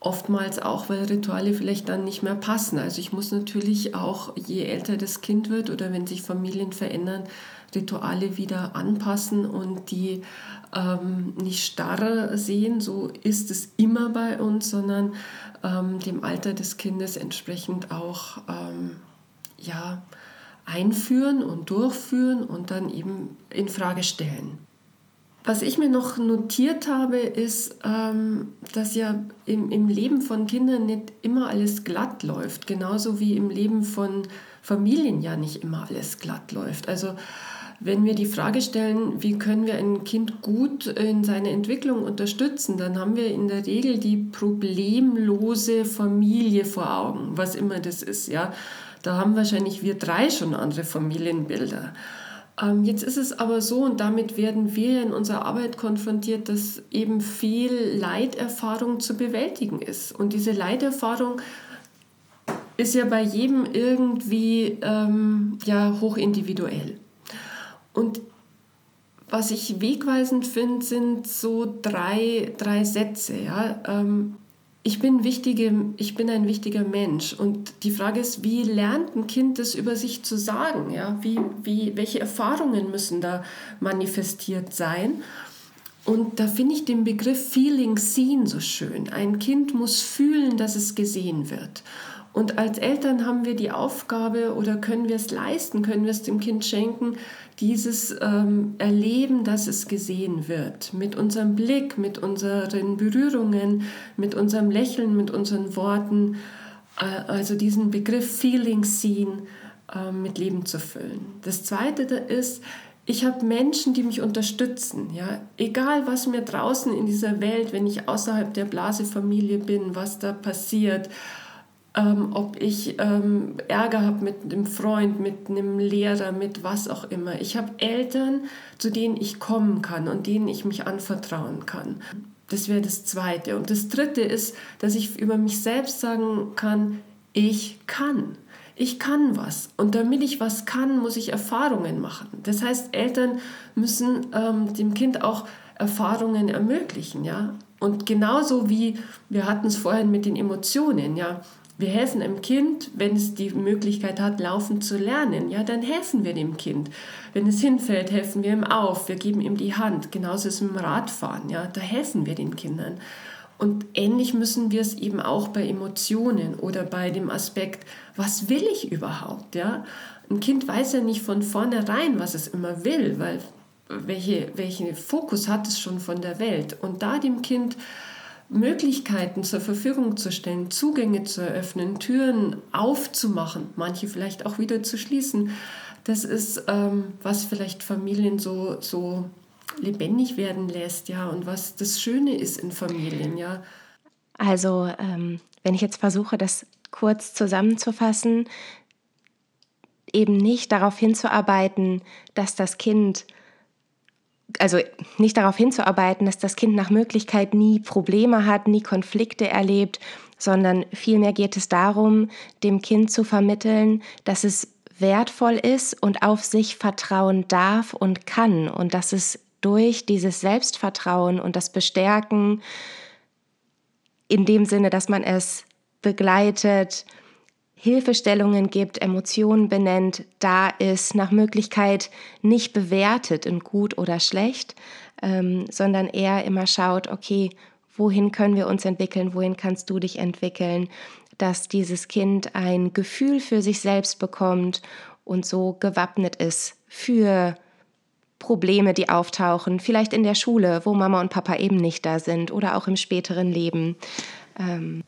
oftmals auch, weil Rituale vielleicht dann nicht mehr passen. Also ich muss natürlich auch, je älter das Kind wird oder wenn sich Familien verändern, Rituale wieder anpassen und die ähm, nicht starr sehen, so ist es immer bei uns, sondern ähm, dem Alter des Kindes entsprechend auch ähm, ja, einführen und durchführen und dann eben in Frage stellen. Was ich mir noch notiert habe, ist, ähm, dass ja im, im Leben von Kindern nicht immer alles glatt läuft, genauso wie im Leben von Familien ja nicht immer alles glatt läuft. Also wenn wir die Frage stellen, wie können wir ein Kind gut in seiner Entwicklung unterstützen, dann haben wir in der Regel die problemlose Familie vor Augen, was immer das ist. Ja, da haben wahrscheinlich wir drei schon andere Familienbilder. Ähm, jetzt ist es aber so, und damit werden wir in unserer Arbeit konfrontiert, dass eben viel Leiterfahrung zu bewältigen ist. Und diese Leiterfahrung ist ja bei jedem irgendwie ähm, ja, hochindividuell. Und was ich wegweisend finde, sind so drei, drei Sätze. Ja? Ähm, ich bin, wichtige, ich bin ein wichtiger Mensch. Und die Frage ist, wie lernt ein Kind das über sich zu sagen? Ja? Wie, wie, welche Erfahrungen müssen da manifestiert sein? Und da finde ich den Begriff Feeling Seen so schön. Ein Kind muss fühlen, dass es gesehen wird. Und als Eltern haben wir die Aufgabe oder können wir es leisten, können wir es dem Kind schenken, dieses ähm, Erleben, dass es gesehen wird, mit unserem Blick, mit unseren Berührungen, mit unserem Lächeln, mit unseren Worten, äh, also diesen Begriff Feeling Seen äh, mit Leben zu füllen. Das Zweite ist, ich habe Menschen, die mich unterstützen. Ja? Egal, was mir draußen in dieser Welt, wenn ich außerhalb der Blasefamilie bin, was da passiert, ähm, ob ich ähm, Ärger habe mit einem Freund, mit einem Lehrer, mit was auch immer. Ich habe Eltern, zu denen ich kommen kann und denen ich mich anvertrauen kann. Das wäre das Zweite. Und das Dritte ist, dass ich über mich selbst sagen kann, ich kann ich kann was. Und damit ich was kann, muss ich Erfahrungen machen. Das heißt, Eltern müssen ähm, dem Kind auch Erfahrungen ermöglichen, ja. Und genauso wie wir hatten es vorhin mit den Emotionen, ja. Wir helfen einem Kind, wenn es die Möglichkeit hat, laufen zu lernen, ja, dann helfen wir dem Kind. Wenn es hinfällt, helfen wir ihm auf, wir geben ihm die Hand. Genauso ist es mit dem Radfahren, ja, da helfen wir den Kindern. Und ähnlich müssen wir es eben auch bei Emotionen oder bei dem Aspekt, was will ich überhaupt? Ja? Ein Kind weiß ja nicht von vornherein, was es immer will, weil welche, welchen Fokus hat es schon von der Welt. Und da dem Kind Möglichkeiten zur Verfügung zu stellen, Zugänge zu eröffnen, Türen aufzumachen, manche vielleicht auch wieder zu schließen, das ist, ähm, was vielleicht Familien so, so lebendig werden lässt, ja, und was das Schöne ist in Familien, ja. Also, ähm, wenn ich jetzt versuche, das kurz zusammenzufassen, eben nicht darauf hinzuarbeiten, dass das Kind, also nicht darauf hinzuarbeiten, dass das Kind nach Möglichkeit nie Probleme hat, nie Konflikte erlebt, sondern vielmehr geht es darum, dem Kind zu vermitteln, dass es wertvoll ist und auf sich vertrauen darf und kann und dass es durch dieses Selbstvertrauen und das Bestärken in dem Sinne, dass man es begleitet, Hilfestellungen gibt, Emotionen benennt, da ist, nach Möglichkeit nicht bewertet in gut oder schlecht, ähm, sondern eher immer schaut, okay, wohin können wir uns entwickeln, wohin kannst du dich entwickeln, dass dieses Kind ein Gefühl für sich selbst bekommt und so gewappnet ist für Probleme, die auftauchen, vielleicht in der Schule, wo Mama und Papa eben nicht da sind oder auch im späteren Leben. Ähm.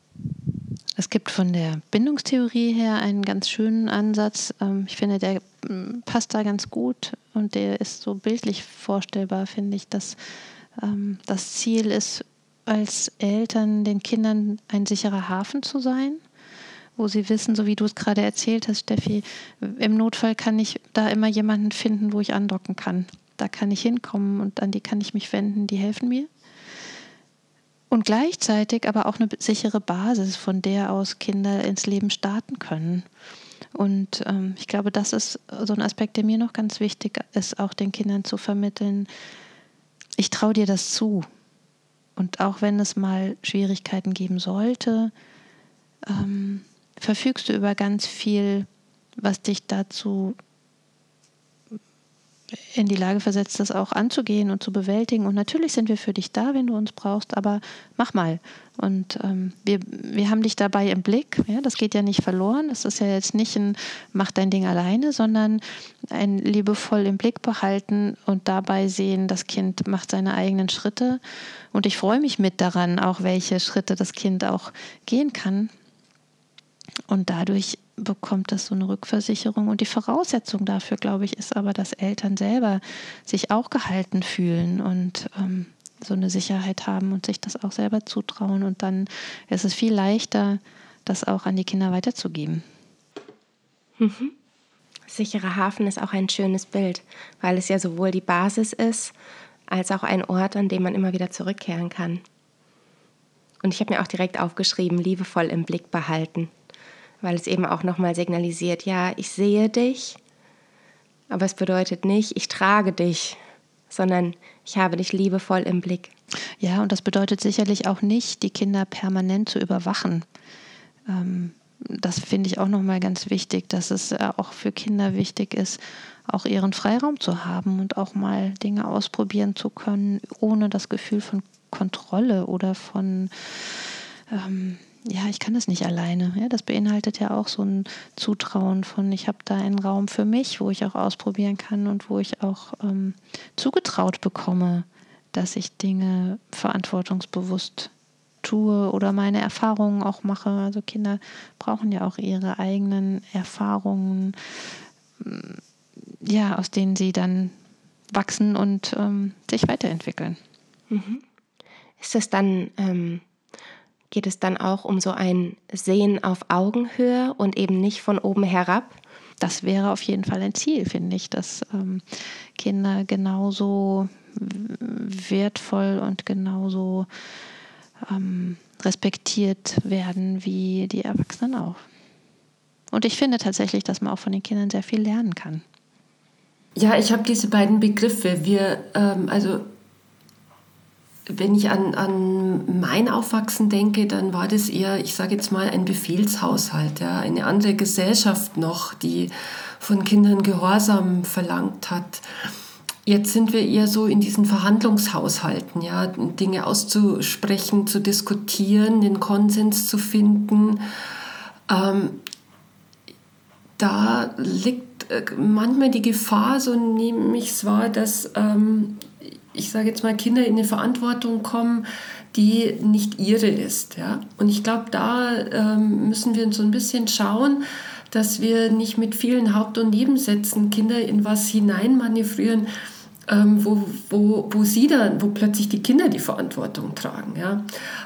Es gibt von der Bindungstheorie her einen ganz schönen Ansatz. Ähm, ich finde, der mm, passt da ganz gut und der ist so bildlich vorstellbar, finde ich, dass ähm, das Ziel ist, als Eltern den Kindern ein sicherer Hafen zu sein wo sie wissen, so wie du es gerade erzählt hast, Steffi, im Notfall kann ich da immer jemanden finden, wo ich andocken kann. Da kann ich hinkommen und an die kann ich mich wenden, die helfen mir. Und gleichzeitig aber auch eine sichere Basis, von der aus Kinder ins Leben starten können. Und ähm, ich glaube, das ist so ein Aspekt, der mir noch ganz wichtig ist, auch den Kindern zu vermitteln. Ich traue dir das zu. Und auch wenn es mal Schwierigkeiten geben sollte, ähm, verfügst du über ganz viel, was dich dazu in die Lage versetzt, das auch anzugehen und zu bewältigen. Und natürlich sind wir für dich da, wenn du uns brauchst, aber mach mal. Und ähm, wir, wir haben dich dabei im Blick. Ja, das geht ja nicht verloren. Das ist ja jetzt nicht ein Mach dein Ding alleine, sondern ein liebevoll im Blick behalten und dabei sehen, das Kind macht seine eigenen Schritte. Und ich freue mich mit daran, auch welche Schritte das Kind auch gehen kann. Und dadurch bekommt das so eine Rückversicherung. Und die Voraussetzung dafür, glaube ich, ist aber, dass Eltern selber sich auch gehalten fühlen und ähm, so eine Sicherheit haben und sich das auch selber zutrauen. Und dann ist es viel leichter, das auch an die Kinder weiterzugeben. Mhm. Sicherer Hafen ist auch ein schönes Bild, weil es ja sowohl die Basis ist, als auch ein Ort, an dem man immer wieder zurückkehren kann. Und ich habe mir auch direkt aufgeschrieben, liebevoll im Blick behalten weil es eben auch nochmal signalisiert, ja, ich sehe dich, aber es bedeutet nicht, ich trage dich, sondern ich habe dich liebevoll im Blick. Ja, und das bedeutet sicherlich auch nicht, die Kinder permanent zu überwachen. Ähm, das finde ich auch nochmal ganz wichtig, dass es äh, auch für Kinder wichtig ist, auch ihren Freiraum zu haben und auch mal Dinge ausprobieren zu können, ohne das Gefühl von Kontrolle oder von ähm, ja, ich kann das nicht alleine. Ja, das beinhaltet ja auch so ein Zutrauen von, ich habe da einen Raum für mich, wo ich auch ausprobieren kann und wo ich auch ähm, zugetraut bekomme, dass ich Dinge verantwortungsbewusst tue oder meine Erfahrungen auch mache. Also Kinder brauchen ja auch ihre eigenen Erfahrungen, ja, aus denen sie dann wachsen und ähm, sich weiterentwickeln. Mhm. Ist es dann, ähm, geht es dann auch um so ein Sehen auf Augenhöhe und eben nicht von oben herab? Das wäre auf jeden Fall ein Ziel, finde ich, dass ähm, Kinder genauso wertvoll und genauso ähm, respektiert werden wie die Erwachsenen auch. Und ich finde tatsächlich, dass man auch von den Kindern sehr viel lernen kann. Ja, ich habe diese beiden Begriffe. Wir, ähm, also wenn ich an, an mein Aufwachsen denke, dann war das eher, ich sage jetzt mal, ein Befehlshaushalt, ja, eine andere Gesellschaft noch, die von Kindern Gehorsam verlangt hat. Jetzt sind wir eher so in diesen Verhandlungshaushalten, ja, Dinge auszusprechen, zu diskutieren, den Konsens zu finden. Ähm, da liegt äh, manchmal die Gefahr, so nehme ich es wahr, dass ähm, ich sage jetzt mal, Kinder in eine Verantwortung kommen, die nicht ihre ist. Ja? Und ich glaube, da ähm, müssen wir so ein bisschen schauen, dass wir nicht mit vielen Haupt- und Nebensätzen Kinder in was hineinmanövrieren, ähm, wo, wo, wo sie dann, wo plötzlich die Kinder die Verantwortung tragen. Ja?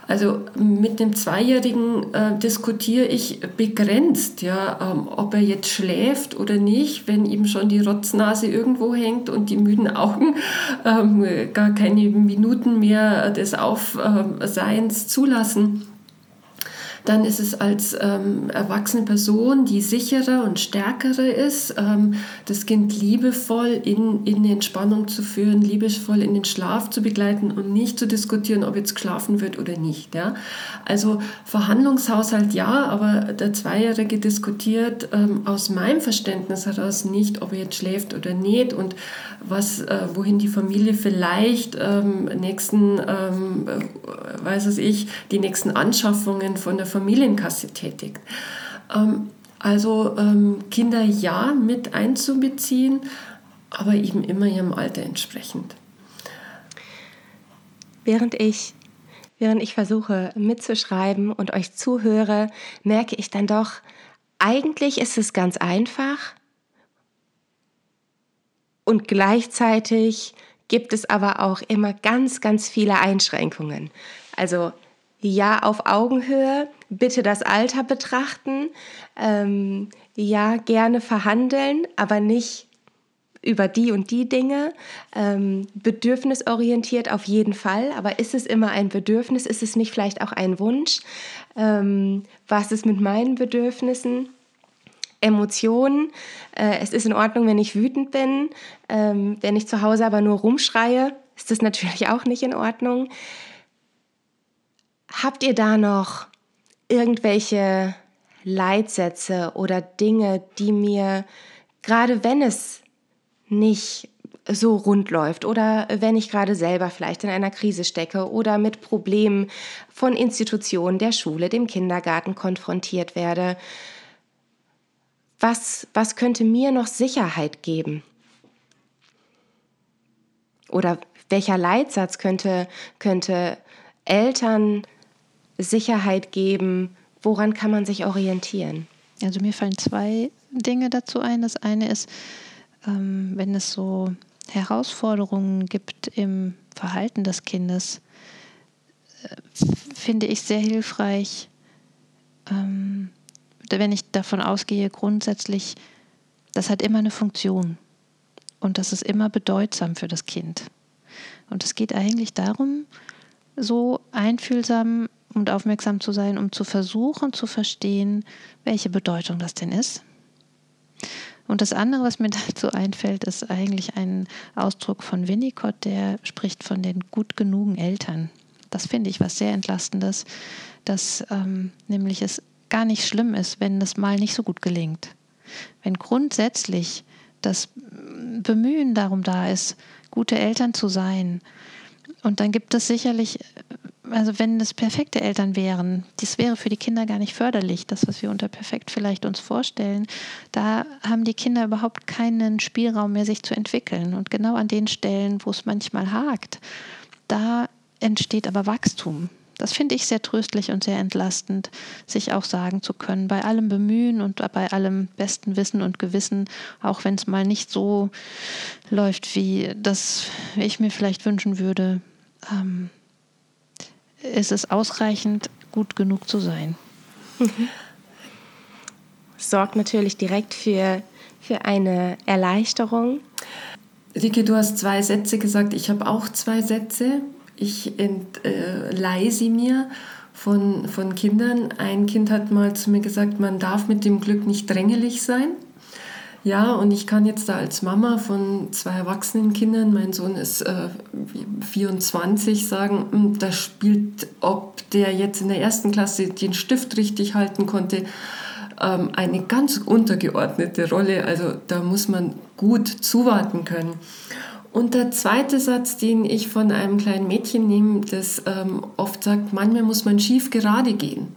Also mit dem Zweijährigen äh, diskutiere ich begrenzt, ja, ähm, ob er jetzt schläft oder nicht, wenn ihm schon die Rotznase irgendwo hängt und die müden Augen ähm, gar keine Minuten mehr des Aufseins zulassen dann ist es als ähm, erwachsene Person, die sicherer und stärkere ist, ähm, das Kind liebevoll in, in Entspannung zu führen, liebevoll in den Schlaf zu begleiten und nicht zu diskutieren, ob jetzt geschlafen wird oder nicht. Ja? Also Verhandlungshaushalt ja, aber der Zweijährige diskutiert ähm, aus meinem Verständnis heraus nicht, ob er jetzt schläft oder nicht und was, äh, wohin die Familie vielleicht ähm, nächsten, ähm, äh, weiß es ich, die nächsten Anschaffungen von der Familienkasse tätigt. Ähm, also ähm, Kinder ja mit einzubeziehen, aber eben immer ihrem Alter entsprechend. Während ich, während ich versuche mitzuschreiben und euch zuhöre, merke ich dann doch, eigentlich ist es ganz einfach und gleichzeitig gibt es aber auch immer ganz, ganz viele Einschränkungen. Also ja auf Augenhöhe, bitte das Alter betrachten, ähm, ja gerne verhandeln, aber nicht über die und die Dinge. Ähm, bedürfnisorientiert auf jeden Fall, aber ist es immer ein Bedürfnis? Ist es nicht vielleicht auch ein Wunsch? Ähm, was ist mit meinen Bedürfnissen? Emotionen. Äh, es ist in Ordnung, wenn ich wütend bin. Ähm, wenn ich zu Hause aber nur rumschreie, ist das natürlich auch nicht in Ordnung. Habt ihr da noch irgendwelche Leitsätze oder Dinge, die mir, gerade wenn es nicht so rund läuft oder wenn ich gerade selber vielleicht in einer Krise stecke oder mit Problemen von Institutionen, der Schule, dem Kindergarten konfrontiert werde, was, was könnte mir noch Sicherheit geben? Oder welcher Leitsatz könnte, könnte Eltern Sicherheit geben? Woran kann man sich orientieren? Also mir fallen zwei Dinge dazu ein. Das eine ist, ähm, wenn es so Herausforderungen gibt im Verhalten des Kindes, äh, finde ich sehr hilfreich, ähm, wenn ich davon ausgehe, grundsätzlich, das hat immer eine Funktion und das ist immer bedeutsam für das Kind. Und es geht eigentlich darum, so einfühlsam und aufmerksam zu sein, um zu versuchen zu verstehen, welche Bedeutung das denn ist. Und das andere, was mir <laughs> dazu einfällt, ist eigentlich ein Ausdruck von Winnicott, der spricht von den gut genugen Eltern. Das finde ich was sehr Entlastendes, dass ähm, nämlich es gar nicht schlimm ist, wenn es mal nicht so gut gelingt. Wenn grundsätzlich das Bemühen darum da ist, gute Eltern zu sein. Und dann gibt es sicherlich, also wenn es perfekte Eltern wären, das wäre für die Kinder gar nicht förderlich, das, was wir unter perfekt vielleicht uns vorstellen. Da haben die Kinder überhaupt keinen Spielraum mehr, sich zu entwickeln. Und genau an den Stellen, wo es manchmal hakt, da entsteht aber Wachstum das finde ich sehr tröstlich und sehr entlastend, sich auch sagen zu können, bei allem Bemühen und bei allem besten Wissen und Gewissen, auch wenn es mal nicht so läuft, wie das ich mir vielleicht wünschen würde, ähm, ist es ausreichend, gut genug zu sein. Mhm. <laughs> Sorgt natürlich direkt für, für eine Erleichterung. Rike, du hast zwei Sätze gesagt. Ich habe auch zwei Sätze. Ich entleihe äh, sie mir von, von Kindern. Ein Kind hat mal zu mir gesagt, man darf mit dem Glück nicht drängelig sein. Ja, und ich kann jetzt da als Mama von zwei erwachsenen Kindern, mein Sohn ist äh, 24, sagen, hm, da spielt, ob der jetzt in der ersten Klasse den Stift richtig halten konnte, ähm, eine ganz untergeordnete Rolle. Also da muss man gut zuwarten können. Und der zweite Satz, den ich von einem kleinen Mädchen nehme, das ähm, oft sagt, manchmal muss man schief gerade gehen.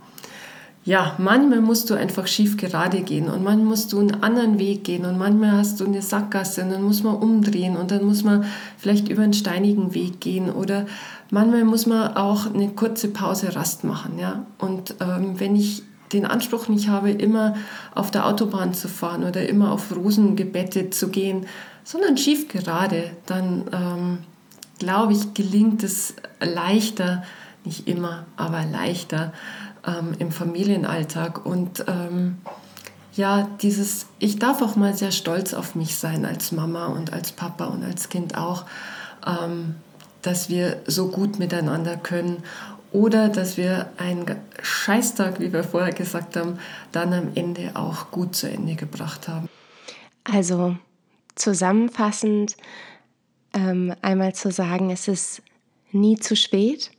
Ja, manchmal musst du einfach schief gerade gehen und manchmal musst du einen anderen Weg gehen und manchmal hast du eine Sackgasse und dann muss man umdrehen und dann muss man vielleicht über einen steinigen Weg gehen oder manchmal muss man auch eine kurze Pause Rast machen. Ja? Und ähm, wenn ich den Anspruch nicht habe, immer auf der Autobahn zu fahren oder immer auf Rosen gebettet zu gehen, sondern schief gerade, dann ähm, glaube ich, gelingt es leichter, nicht immer, aber leichter ähm, im Familienalltag. Und ähm, ja, dieses, ich darf auch mal sehr stolz auf mich sein als Mama und als Papa und als Kind auch, ähm, dass wir so gut miteinander können oder dass wir einen Scheißtag, wie wir vorher gesagt haben, dann am Ende auch gut zu Ende gebracht haben. Also zusammenfassend ähm, einmal zu sagen, es ist nie zu spät.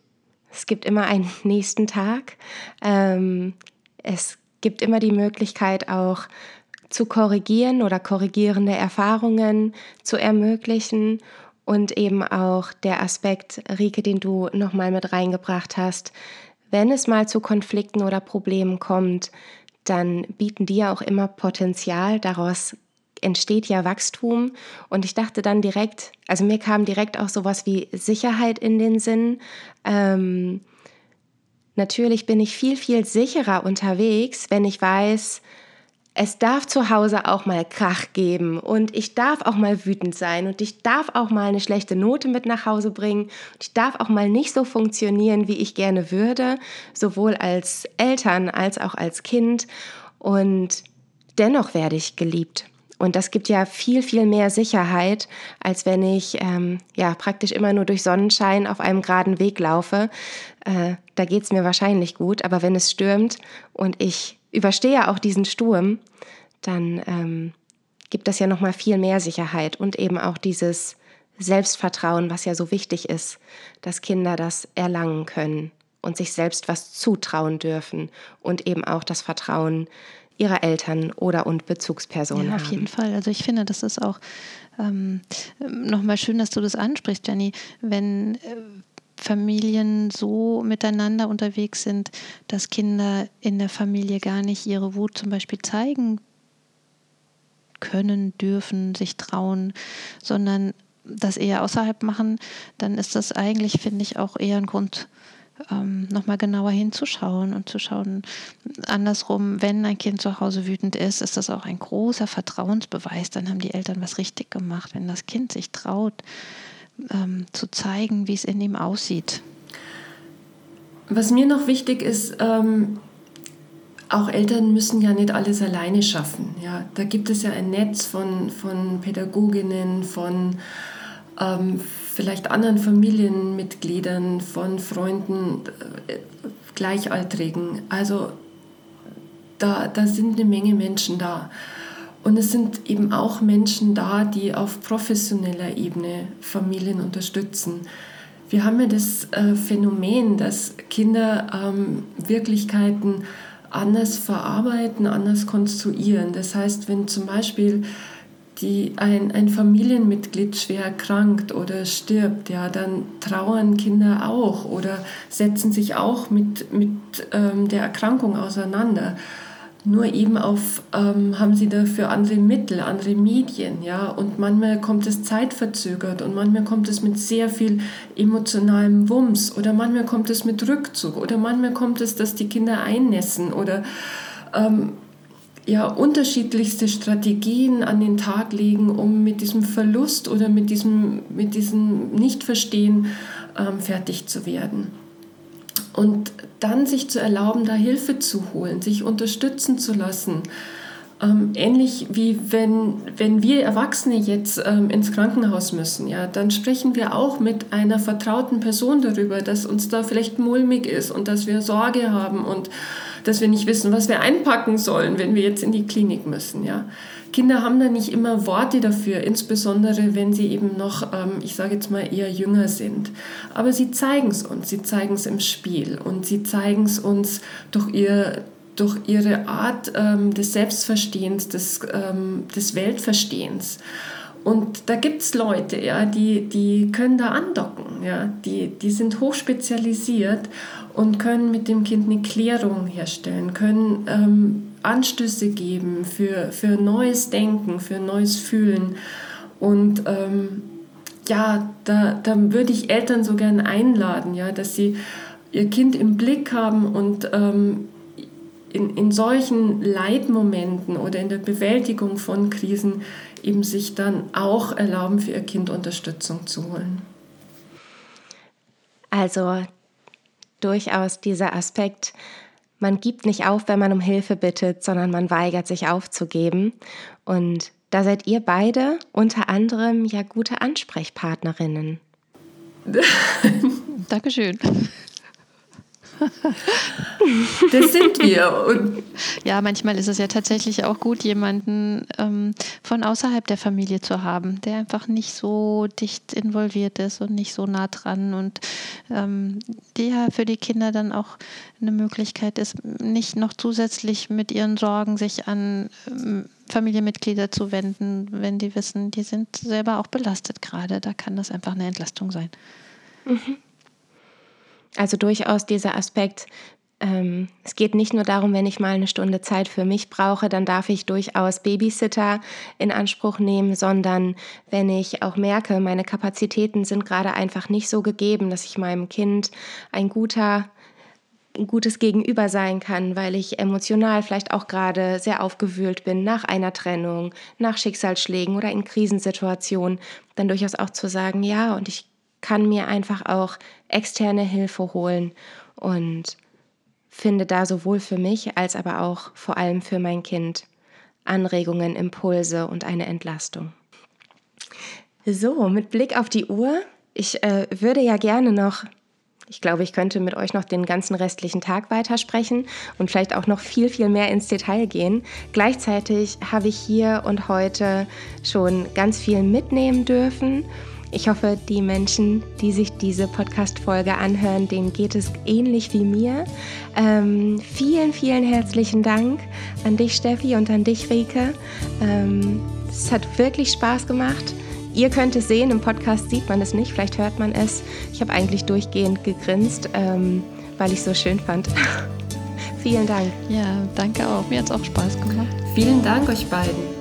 Es gibt immer einen <laughs> nächsten Tag. Ähm, es gibt immer die Möglichkeit auch zu korrigieren oder korrigierende Erfahrungen zu ermöglichen und eben auch der Aspekt, Rike, den du nochmal mit reingebracht hast, wenn es mal zu Konflikten oder Problemen kommt, dann bieten die ja auch immer Potenzial. Daraus entsteht ja Wachstum. Und ich dachte dann direkt, also mir kam direkt auch sowas wie Sicherheit in den Sinn. Ähm, natürlich bin ich viel, viel sicherer unterwegs, wenn ich weiß, es darf zu Hause auch mal Krach geben und ich darf auch mal wütend sein und ich darf auch mal eine schlechte Note mit nach Hause bringen und ich darf auch mal nicht so funktionieren, wie ich gerne würde, sowohl als Eltern als auch als Kind und dennoch werde ich geliebt. Und das gibt ja viel, viel mehr Sicherheit, als wenn ich ähm, ja praktisch immer nur durch Sonnenschein auf einem geraden Weg laufe. Äh, da geht es mir wahrscheinlich gut, aber wenn es stürmt und ich überstehe auch diesen Sturm, dann ähm, gibt das ja noch mal viel mehr Sicherheit und eben auch dieses Selbstvertrauen, was ja so wichtig ist, dass Kinder das erlangen können und sich selbst was zutrauen dürfen und eben auch das Vertrauen ihrer Eltern oder und Bezugspersonen ja, auf haben. jeden Fall. Also ich finde, das ist auch ähm, nochmal schön, dass du das ansprichst, Jenny. Wenn äh, Familien so miteinander unterwegs sind, dass Kinder in der Familie gar nicht ihre Wut zum Beispiel zeigen können, dürfen, sich trauen, sondern das eher außerhalb machen, dann ist das eigentlich, finde ich, auch eher ein Grund, ähm, nochmal genauer hinzuschauen und zu schauen, andersrum, wenn ein Kind zu Hause wütend ist, ist das auch ein großer Vertrauensbeweis. Dann haben die Eltern was richtig gemacht, wenn das Kind sich traut, ähm, zu zeigen, wie es in ihm aussieht. Was mir noch wichtig ist, ähm, auch Eltern müssen ja nicht alles alleine schaffen. Ja, da gibt es ja ein Netz von, von Pädagoginnen, von ähm, vielleicht anderen Familienmitgliedern, von Freunden, äh, Gleichaltrigen. Also da, da sind eine Menge Menschen da. Und es sind eben auch Menschen da, die auf professioneller Ebene Familien unterstützen. Wir haben ja das äh, Phänomen, dass Kinder ähm, Wirklichkeiten anders verarbeiten, anders konstruieren. Das heißt, wenn zum Beispiel die, ein, ein Familienmitglied schwer erkrankt oder stirbt, ja, dann trauern Kinder auch oder setzen sich auch mit, mit ähm, der Erkrankung auseinander. Nur eben auf, ähm, haben sie dafür andere Mittel, andere Medien, ja. Und manchmal kommt es zeitverzögert und manchmal kommt es mit sehr viel emotionalem Wumms oder manchmal kommt es mit Rückzug oder manchmal kommt es, dass die Kinder einnässen oder ähm, ja, unterschiedlichste Strategien an den Tag legen, um mit diesem Verlust oder mit diesem, mit diesem Nichtverstehen ähm, fertig zu werden. Und dann sich zu erlauben, da Hilfe zu holen, sich unterstützen zu lassen. Ähm, ähnlich wie wenn, wenn wir Erwachsene jetzt ähm, ins Krankenhaus müssen, ja, dann sprechen wir auch mit einer vertrauten Person darüber, dass uns da vielleicht mulmig ist und dass wir Sorge haben und dass wir nicht wissen, was wir einpacken sollen, wenn wir jetzt in die Klinik müssen. Ja. Kinder haben da nicht immer Worte dafür, insbesondere wenn sie eben noch, ähm, ich sage jetzt mal, eher jünger sind. Aber sie zeigen es uns, sie zeigen es im Spiel und sie zeigen es uns durch, ihr, durch ihre Art ähm, des Selbstverstehens, des, ähm, des Weltverstehens. Und da gibt es Leute, ja, die, die können da andocken, ja, die, die sind hochspezialisiert und können mit dem Kind eine Klärung herstellen, können ähm, Anstöße geben für, für neues Denken, für neues Fühlen. Und ähm, ja, da, da würde ich Eltern so gern einladen, ja, dass sie ihr Kind im Blick haben und ähm, in, in solchen Leitmomenten oder in der Bewältigung von Krisen eben sich dann auch erlauben, für ihr Kind Unterstützung zu holen. Also durchaus dieser Aspekt, man gibt nicht auf, wenn man um Hilfe bittet, sondern man weigert sich aufzugeben. Und da seid ihr beide unter anderem ja gute Ansprechpartnerinnen. <laughs> <laughs> Dankeschön. <laughs> das sind wir. Und ja, manchmal ist es ja tatsächlich auch gut, jemanden ähm, von außerhalb der Familie zu haben, der einfach nicht so dicht involviert ist und nicht so nah dran und ähm, die ja für die Kinder dann auch eine Möglichkeit ist, nicht noch zusätzlich mit ihren Sorgen sich an ähm, Familienmitglieder zu wenden, wenn die wissen, die sind selber auch belastet gerade. Da kann das einfach eine Entlastung sein. Mhm. Also durchaus dieser Aspekt, ähm, es geht nicht nur darum, wenn ich mal eine Stunde Zeit für mich brauche, dann darf ich durchaus Babysitter in Anspruch nehmen, sondern wenn ich auch merke, meine Kapazitäten sind gerade einfach nicht so gegeben, dass ich meinem Kind ein guter ein gutes Gegenüber sein kann, weil ich emotional vielleicht auch gerade sehr aufgewühlt bin nach einer Trennung, nach Schicksalsschlägen oder in Krisensituationen, dann durchaus auch zu sagen, ja, und ich kann mir einfach auch externe Hilfe holen und finde da sowohl für mich als aber auch vor allem für mein Kind Anregungen, Impulse und eine Entlastung. So, mit Blick auf die Uhr, ich äh, würde ja gerne noch, ich glaube, ich könnte mit euch noch den ganzen restlichen Tag weitersprechen und vielleicht auch noch viel, viel mehr ins Detail gehen. Gleichzeitig habe ich hier und heute schon ganz viel mitnehmen dürfen ich hoffe, die Menschen, die sich diese Podcast-Folge anhören, denen geht es ähnlich wie mir. Ähm, vielen, vielen herzlichen Dank an dich, Steffi, und an dich, Rike. Ähm, es hat wirklich Spaß gemacht. Ihr könnt es sehen, im Podcast sieht man es nicht, vielleicht hört man es. Ich habe eigentlich durchgehend gegrinst, ähm, weil ich es so schön fand. <laughs> Vielen Dank. Ja, danke auch. Mir hat es auch Spaß gemacht. Vielen Dank euch beiden.